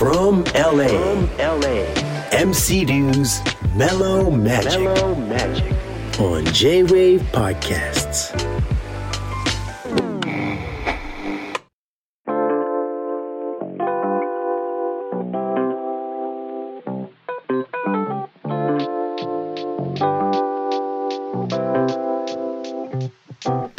From LA, from LA, MC Dew's Mellow Magic, Mellow Magic on J Wave Podcasts.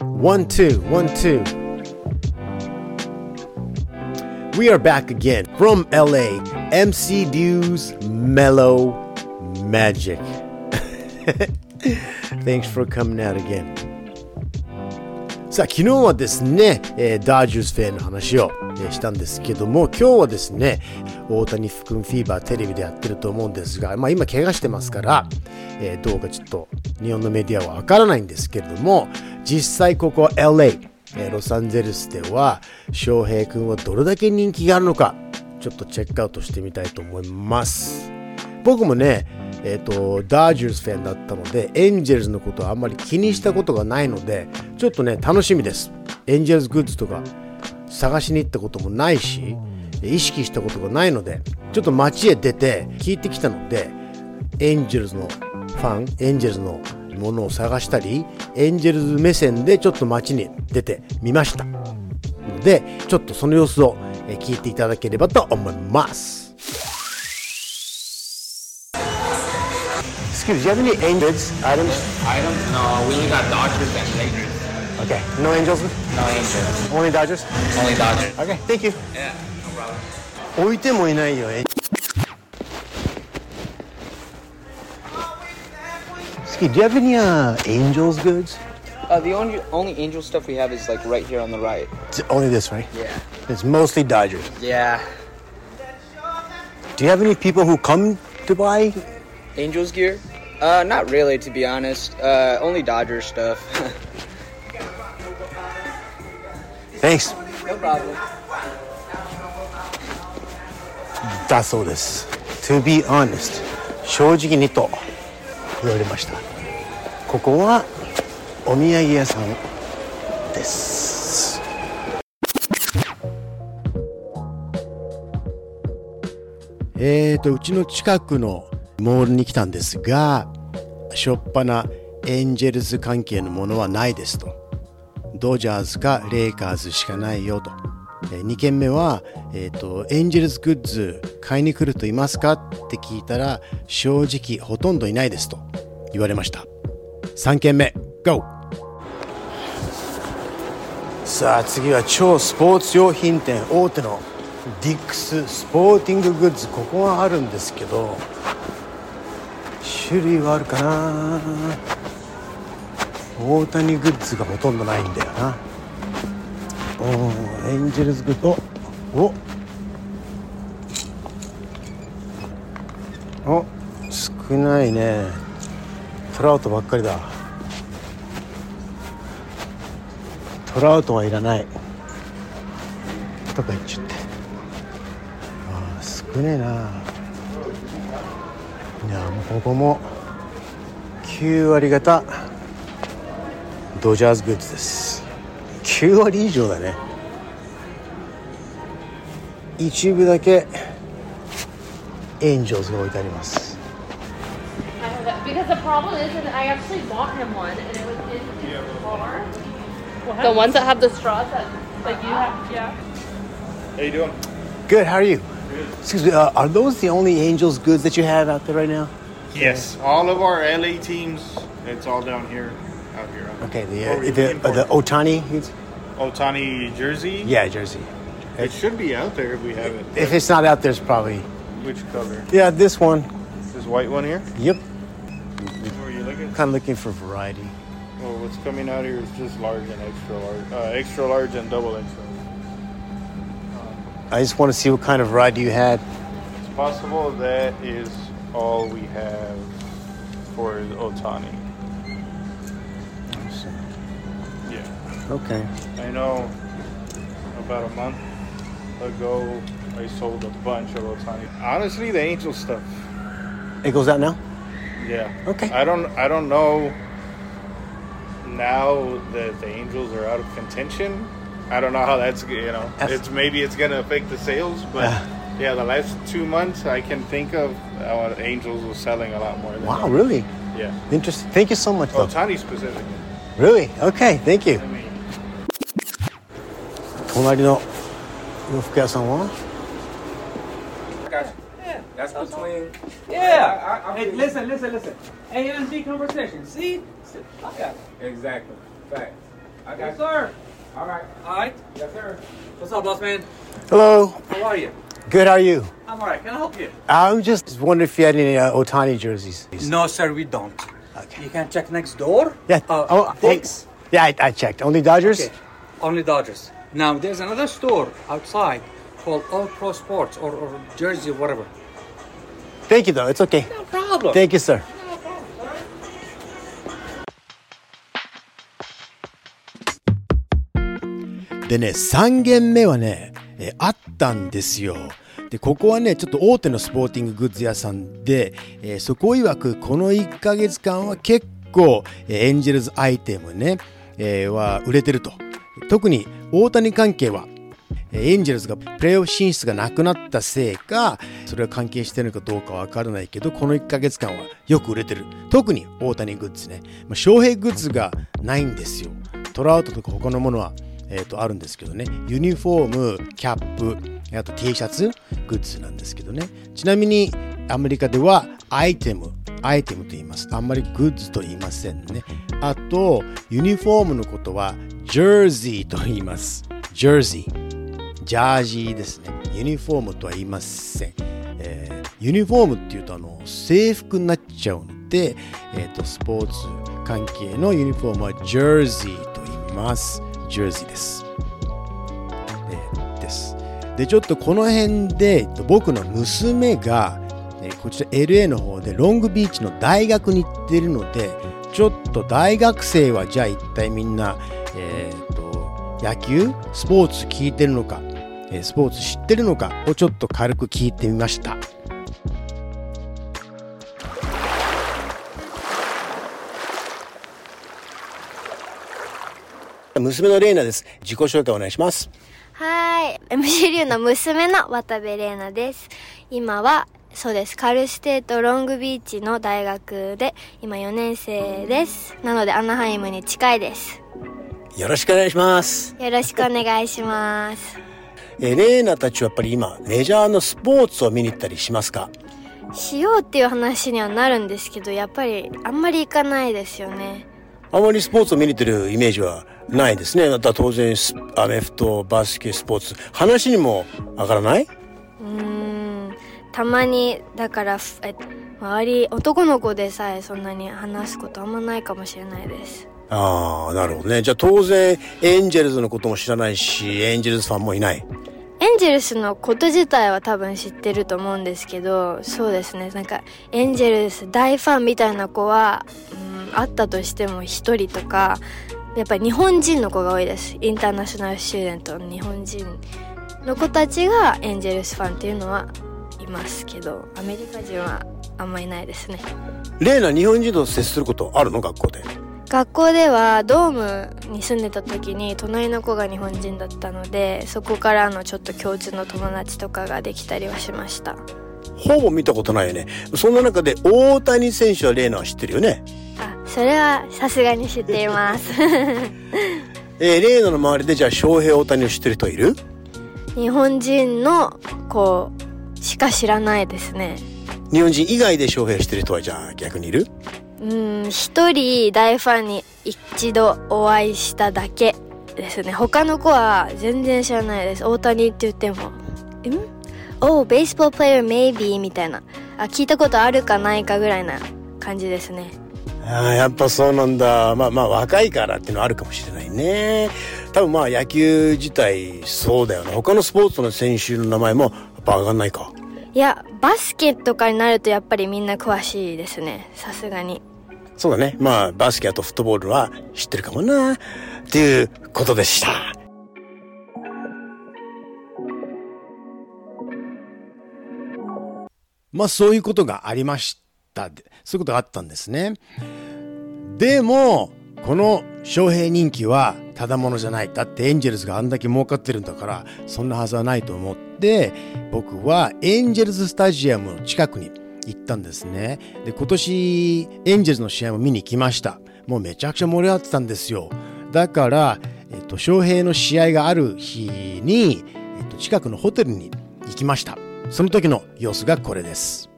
One, two, one, two. We are back again from LA. MC Dew's Mellow Magic. Thanks for coming out again. さあ、昨日はですね、えーダージュースフェンの話を、えーしたんですけども、今日はですね、大谷君フィーバーテレビでやってると思うんですが、まあ今怪我してますから、えーどうかちょっと日本のメディアはわからないんですけれども、実際ここ LA、えーロサンゼルスでは、翔平君はどれだけ人気があるのか、ちょっとチェックアウトしてみたいと思います。僕もね、えっ、と、ダージュースファンだったので、エンジェルズのことはあんまり気にしたことがないので、ちょっとね、楽しみです。エンジェルズグッズとか探しに行ったこともないし、意識したことがないので、ちょっと街へ出て聞いてきたので、エンジェルズのファン、エンジェルズのものを探したり、エンジェルズ目線でちょっと街に出てみました。ので、ちょっとその様子をえー聞いていただければと思います。Excuse me, do you have any angels items? Items? No, we only got Dodgers and Lakers. Okay, no angels? No Angels. Only Dodgers? Only Dodgers. Okay, thank you. Yeah, no problem. 置いてもいないよ。え Excuse me, do you have any uh, angels goods? Uh, the only only Angel stuff we have is like right here on the right. It's only this, right? Yeah. It's mostly Dodgers. Yeah. Do you have any people who come to buy? Angels gear? Uh, not really, to be honest. Uh, only Dodgers stuff. Thanks. no problem. だそうです。To be honest 正直にと言われました ここはお土産屋さんですえーとうちの近くのモールに来たんですがしょっぱなエンジェルズ関係のものはないですとドジャーズかレイカーズしかないよと。2軒目は、えーと、エンジェルズグッズ買いに来るといますかって聞いたら、正直ほとんどいないですと言われました。3軒目、GO! さあ次は超スポーツ用品店大手のディックススポーティンググッズここがあるんですけど種類はあるかな。大谷グッズがほとんどないんだよな。おエンジェルズグッズ。おおお。少ないね。トラウトばっかりだ。トラウトはいらない。とか言っちゃって。あー少ねえな。いやもうここも9割方ドジャーズグッズです。9割以上だね。一部だけエンジョーズが置いてあります。Because the problem is that I actually bought him one and it was in his car. The ones that have the straws that like you have, yeah. How you doing? Good how are you Excuse me uh, are those the only angels goods that you have out there right now Yes. All of our LA teams, it's all down here, out here. Okay the Or uh, the, uh, the. Otani Otani jersey. yeah jersey It should be out there if we have it. if it's not out there it's probably Which cover? yeah this one This white one here? yep kind of looking for variety Well, what's coming out here is just large and extra large. Uh, extra large and double extra. I just want to see what kind of variety you had It's possible that is all we have for Otani. Yeah. okay I know about a month ago I sold a bunch of Otani. Honestly, the Angel stuff. it goes out now Yeah. Okay. I don't I don't know now that the Angels are out of contention. I don't know how that's you know. Yes. It's maybe it's gonna affect the sales, but Uh. Yeah, the last two months I can think of, our Angels was selling a lot more. Than Wow, really? Yeah. Interesting. Thank you so much, though. Otani specifically. Really? Okay, thank you. I mean, 隣の洋服屋さんは that's between. Yeah. hey, listen, listen, listen. A and B conversation. See? I got it. Exactly. Fact. I got yes, sir. All right. All right. Yes, sir. What's up, boss man? Hello. How are you? Good, how are you? I'm all right. Can I help you? I'm just wondering if you had any uh, Otani jerseys. No, sir, we don't. Okay. You can check next door. Yeah. Uh, oh, hey. books. Yeah, I, I checked. Only Dodgers? Okay. Only Dodgers. Now, there's another store outside called All Pro Sports or, Jersey or Jersey, whatever. Thank you, though. It's okay. No problem. Thank you, sir. でね、3軒目はね、えーあったんですよ。で、ここはね、ちょっと大手のスポーティンググッズ屋さんで、えーそこ曰くこの1ヶ月間は結構、えーエンジェルズアイテムね、えーは売れてると。特に大谷関係は、えーエンジェルズがプレーオフ進出がなくなったせいか、それは関係してるのかどうかわからないけど、この1ヶ月間はよく売れてる。特に大谷グッズね。まあ、翔平グッズがないんですよ。トラウトとか他のものは、えーとあるんですけどね。ユニフォーム、キャップ、あと T シャツ、グッズなんですけどね。ちなみにアメリカではアイテム、アイテムと言います。あんまりグッズと言いませんね。あと、ユニフォームのことは、ジャージーと言います。ジャージー。ジャージーですね。ユニフォームとは言いません。えーユニフォームっていうとあの制服になっちゃうので、えー、とスポーツ関係のユニフォームはジャージーと言います。ジャージーです。えーです。で、ちょっとこの辺でえっと僕の娘が、えーこちら LA の方でロングビーチの大学に行ってるので、ちょっと大学生はじゃあ一体みんな、えー、と野球スポーツ聞いてるのか、スポーツ知ってるのかをちょっと軽く聞いてみました。娘のレイナです。自己紹介お願いします。はーい。MC リュウの娘の渡部玲奈です。今は、そうです。カルステートロングビーチの大学で、今4年生です。なので、アナハイムに近いです。よろしくお願いします。よろしくお願いします。えーレイナたちはやっぱり今、メジャーのスポーツを見に行ったりしますか？しようっていう話にはなるんですけど、やっぱりあんまり行かないですよね。あまりスポーツを見に行ってるイメージはないですね。だったら当然ス、アメフト、バスケ、スポーツ、話にも上がらない？うーん。たまに、だから、ふえ周り、男の子でさえそんなに話すことあんまないかもしれないです。ああ、なるほどね。じゃあ当然、エンジェルズのことも知らないし、エンジェルズファンもいない。エンジェルスのこと自体は多分知ってると思うんですけど、そうですね、なんか、エンジェルス大ファンみたいな子は、うん、あったとしても一人とか、やっぱり日本人の子が多いです。インターナショナルスチューデントの日本人の子たちがエンジェルスファンっていうのはいますけど、アメリカ人はあんまいないですね。レイナ、日本人と接することあるの？学校で。学校ではドームに住んでた時に隣の子が日本人だったのでそこからのちょっと共通の友達とかができたりはしました。ほぼ見たことないよね。そんな中で大谷選手はレイナは知ってるよね？あそれはさすがに知っています。えーレイナの周りでじゃあ翔平大谷を知ってる人いる？日本人の子しか知らないですね。日本人以外で翔平知ってる人はじゃあ逆にいる？うん一人大ファンに一度お会いしただけですね他の子は全然知らないです大谷って言っても「ん？Oh, baseball player maybe」みたいなあ聞いたことあるかないかぐらいな感じですねああ、やっぱそうなんだ。まあまあ若いからっていうのはあるかもしれないね。多分まあ野球自体そうだよな。他のスポーツの選手の名前もやっぱ上がんないか。いやバスケとかになるとやっぱりみんな詳しいですねさすがにそうだね。まあバスケとフットボールは知ってるかもな。っていうことでした。まあそういうことがありました。そういうことがあったんですね。でも、この翔平人気はただものじゃない。だってエンジェルスがあんだけ儲かってるんだから、そんなはずはないと思っで僕はエンジェルズスタジアムの近くに行ったんですね。で今年エンジェルズの試合も見に来ました。もうめちゃくちゃ盛り上がってたんですよ。だから、えっと、翔平の試合がある日に、えっと、近くのホテルに行きました。その時の様子がこれです。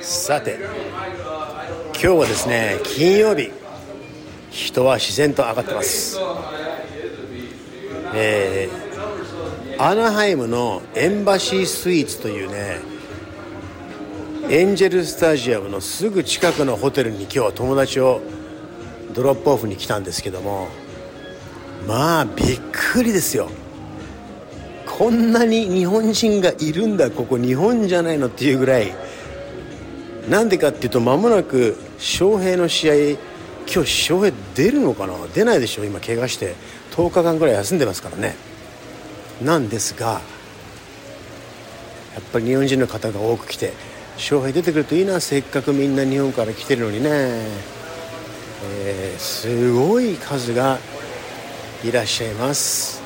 さて今日はですね金曜日。人は自然と上がってます。えー、アナハイムのエンバシースイーツというねエンジェルスタジアムのすぐ近くのホテルに今日は友達をドロップオフに来たんですけどもまあびっくりですよ。こんなに日本人がいるんだここ日本じゃないのっていうぐらい。なんでかっていうと間もなく翔平の試合今日翔平出るのかな？出ないでしょ？今怪我して。10日間ぐらい休んでますからね。なんですがやっぱり日本人の方が多く来て翔平出てくるといいな。せっかくみんな日本から来てるのにね、えーすごい数がいらっしゃいます。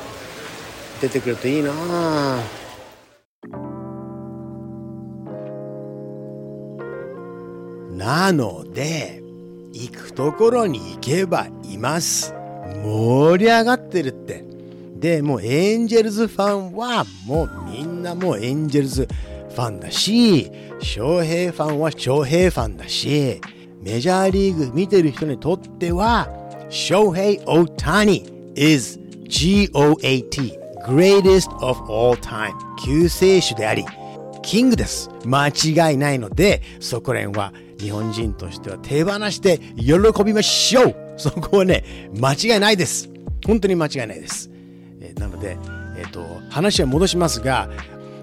出てくるといいな。なので行くところに行けばいます。盛り上がってるって。でもうエンジェルズファンはもうみんなもうエンジェルズファンだし翔平ファンは翔平ファンだしメジャーリーグ見てる人にとっては翔平オータニ is GOAT greatest of all time. 救世主でありキングです。間違いないのでそこら辺は日本人としては手放して喜びましょう。そこはね間違いないです本当に間違いないですえーなので、えー、と話は戻しますが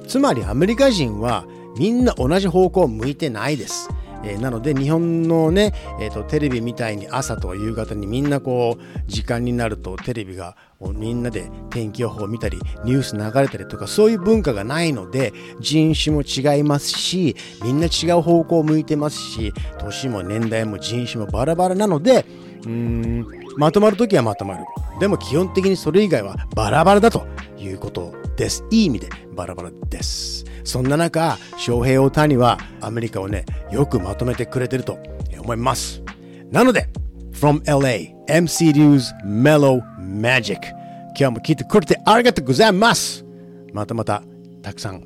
つまりアメリカ人はみんな同じ方向を向いてないです。えーなので日本のね、えーとテレビみたいに朝と夕方にみんなこう時間になるとテレビがみんなで天気予報を見たりニュース流れたりとかそういう文化がないので人種も違いますしみんな違う方向を向いてますし年も年代も人種もバラバラなのでうーんまとまるときはまとまる。でも基本的にそれ以外はバラバラだということです。いい意味でバラバラです。そんな中翔平大谷はアメリカをねよくまとめてくれてると思います。なので From LA MC リューズ Mellow Magic 今日も聞いてくれてありがとうございます。またまたたくさん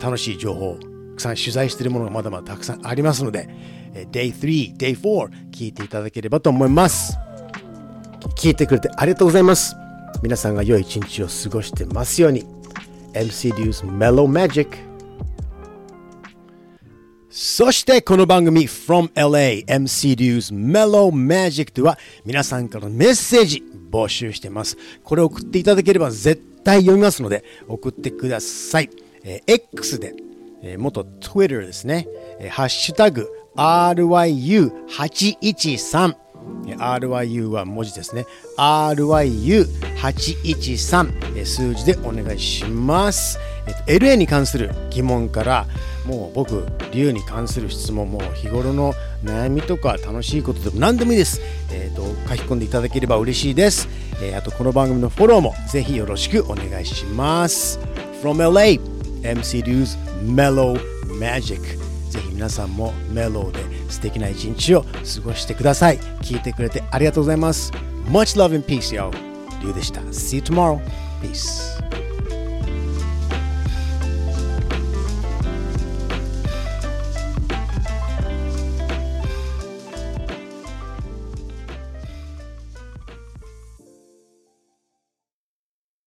楽しい情報たくさん取材しているものがまだまだたくさんありますので Day3、Day4 聞いていただければと思います。聞いてくれてありがとうございます。皆さんが良い一日を過ごしてますように。MC リュース Mellow Magic. そしてこの番組 From LA MC リュース Mellow Magic では皆さんからのメッセージ募集してます。これ送っていただければ絶対読みますので送ってください、えー X で、えー元 Twitter ですね、えーハッシュタグ RYU813 RYU は文字ですね。RYU813 数字でお願いします、えっと LA に関する疑問からもう僕竜に関する質問も日頃の悩みとか楽しいことでも何でもいいです、えー、と書き込んでいただければ嬉しいです、えーあとこの番組のフォローもぜひよろしくお願いします。From LA MC リューズ Mellow Magic ぜひ皆さんもメローで素敵な一日を過ごしてください。聞いてくれてありがとうございます。Much love and peace, yo. リュウでした。See you tomorrow. Peace.